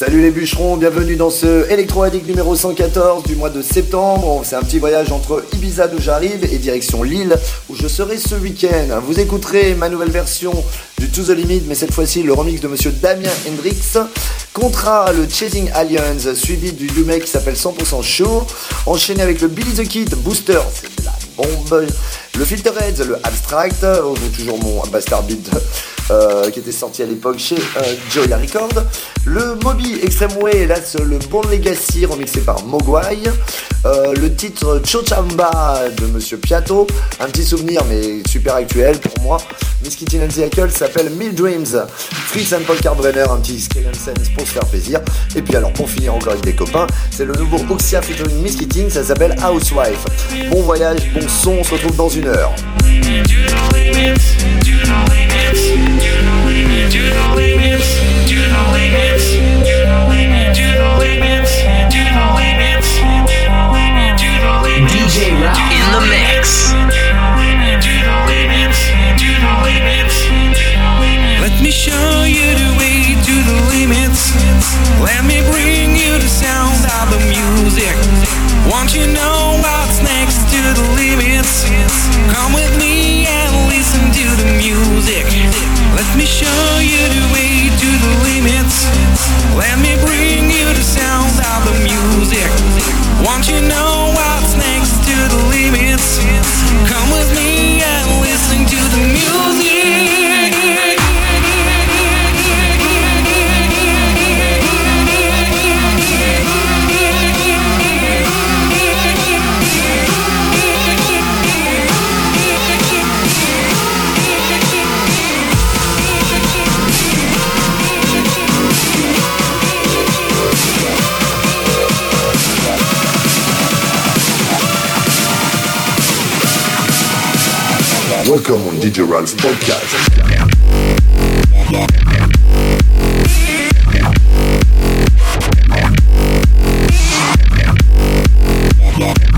Salut les bûcherons, bienvenue dans ce Electro Addict numéro 114 du mois de septembre. C'est un petit voyage entre Ibiza d'où j'arrive et direction Lille où je serai ce week-end. Vous écouterez ma nouvelle version du To The Limit, mais cette fois-ci le remix de monsieur Damien Hendrix. Contrat le Chasing Aliens, suivi du new qui s'appelle 100% Show. Enchaîné avec le Billy the Kid Booster, c'est la bombe. Le Filter Heads, le Abstract, oh, toujours mon Bastard Beat euh, qui était sorti à l'époque chez euh, Joya Record. Le Moby Extreme Way, là le Bon Legacy remixé par Mogwai. Euh, le titre Chochamba de Monsieur Piatto, un petit souvenir mais super actuel pour moi. Miss Kitty Nancy s'appelle Mill Dreams. Fritz and Paul Carbrenner, un petit Scale Sense pour se faire plaisir. Et puis alors pour finir encore avec des copains, c'est le nouveau Oxia featuring Miss ça s'appelle Housewife. Bon voyage, bon son, on se retrouve dans une heure. DJ Ralph in the mix. Let me show you the way to the limits. Let me bring you the sound of the music. Want you know what's next to the limits? Come with me and listen to the music. Let me show you the way to the limits. Let me bring you the sound of the music. Want you know what's next to the limits? Come with me and listen to the music. Welcome on DJ Ralph Podcast. Ralph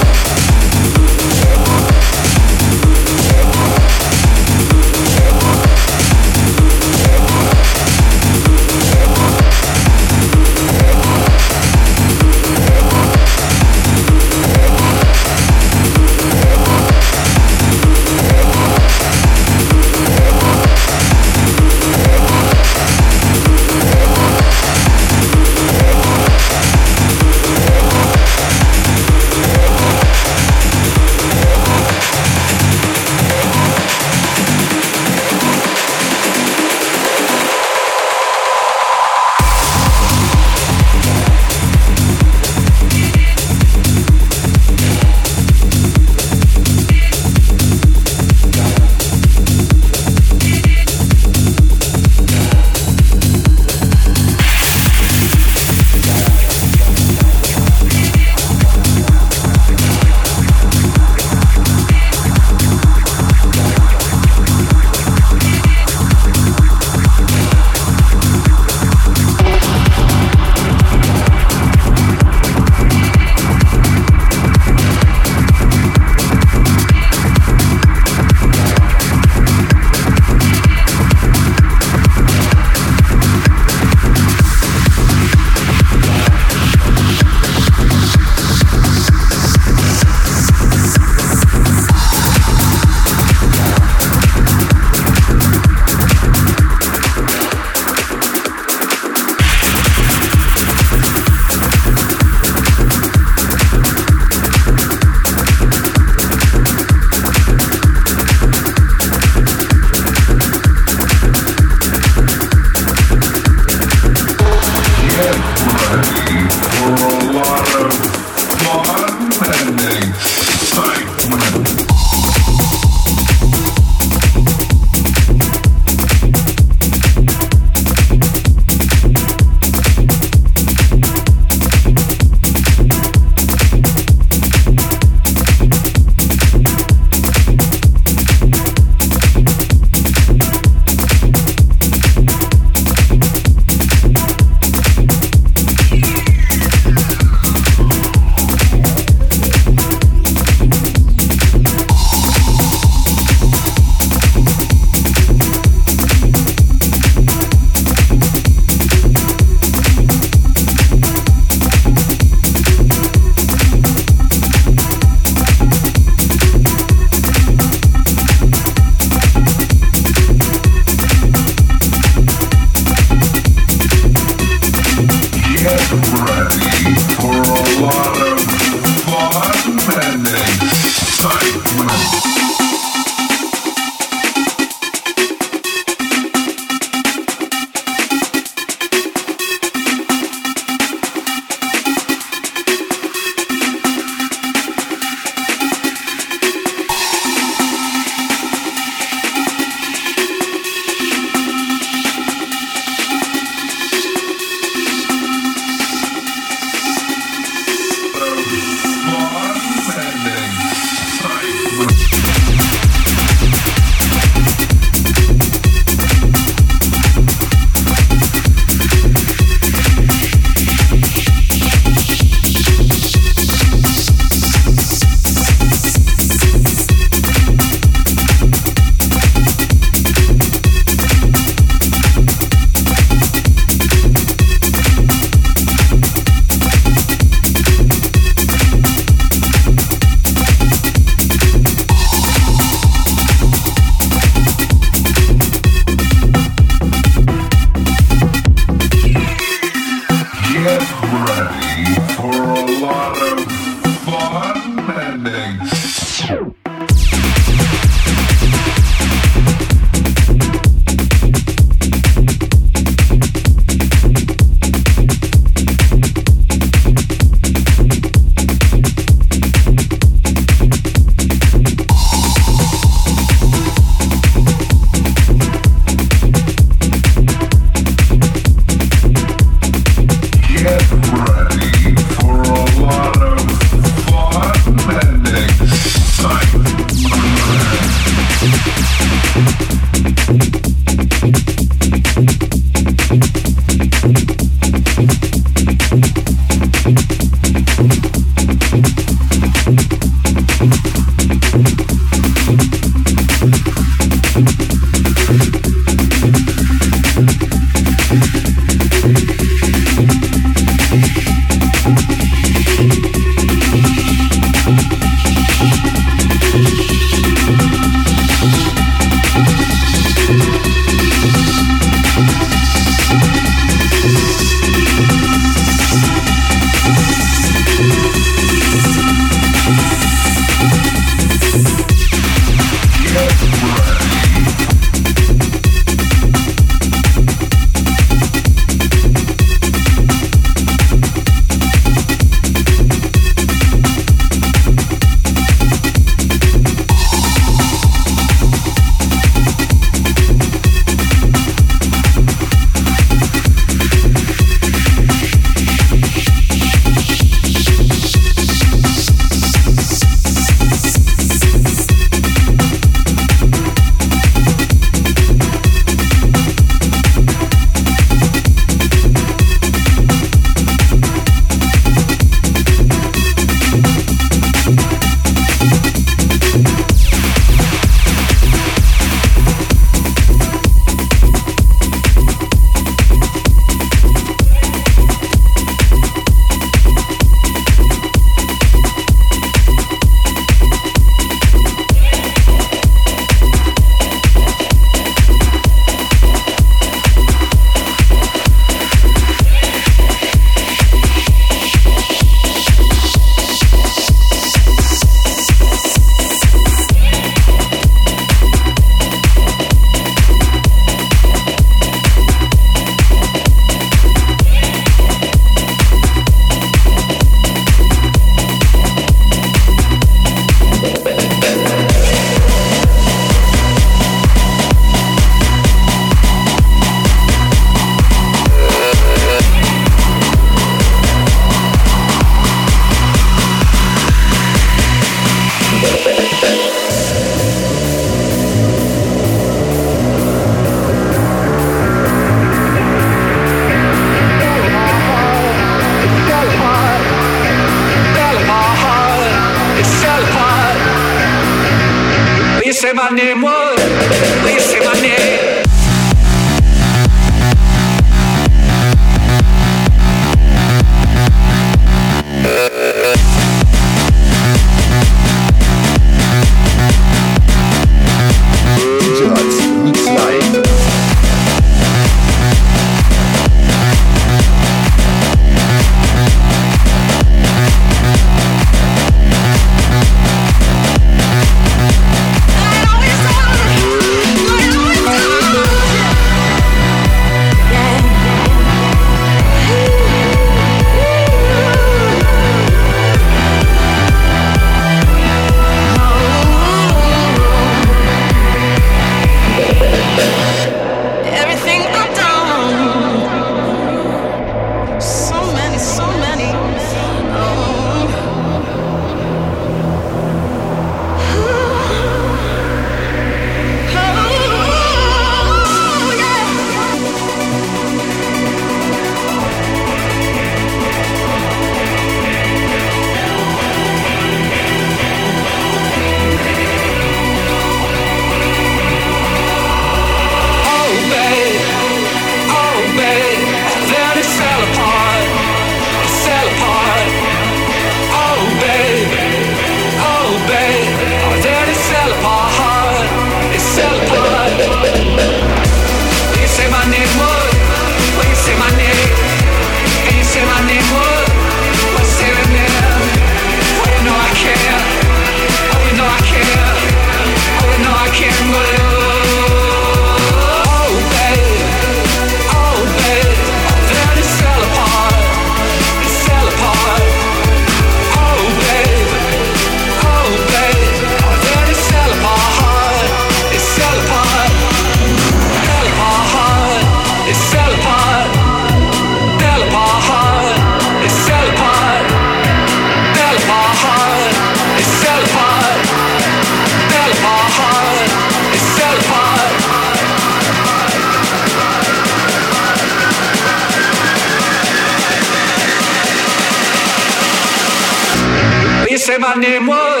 Rise mané, moi,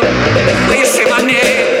rise mané.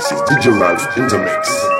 This is DJ Ralph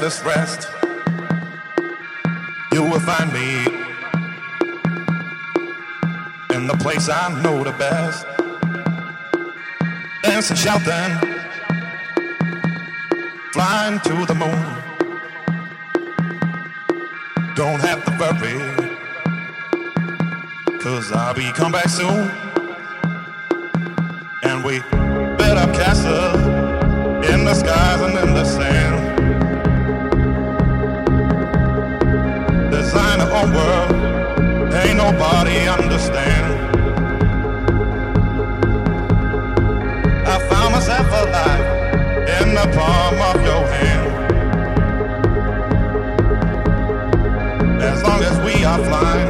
at its rest. You will find me in the place I know the best. Dancing, shouting, flying to the moon. Don't have to worry, cause I'll be come back soon. And we built up castle in the skies and in the sand. nobody understand. I found myself alive in the palm of your hand. As long as we are flying.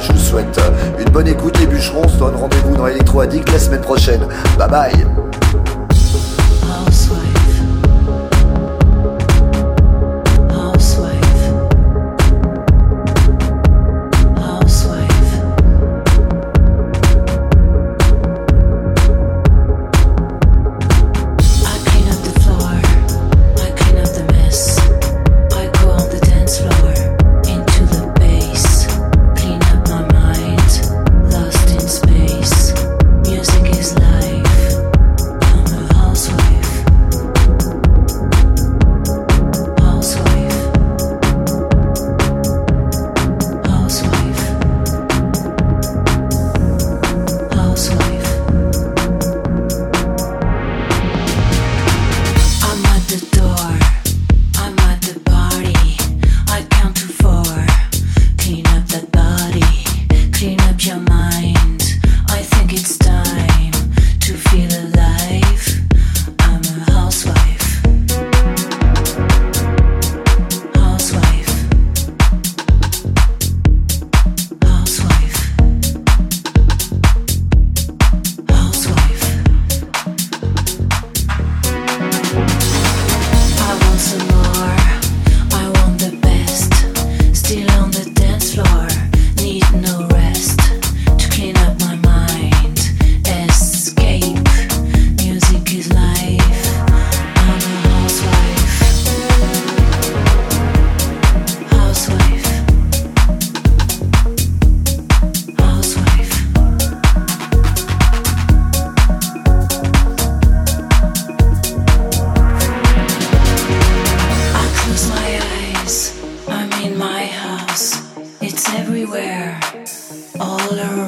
Je vous souhaite une bonne écoute les bûcherons. On se donne rendez-vous dans Electro Addict la semaine prochaine. Bye bye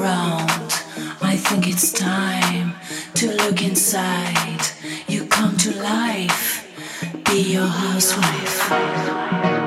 around. I think it's time to look inside. You come to life, be your housewife.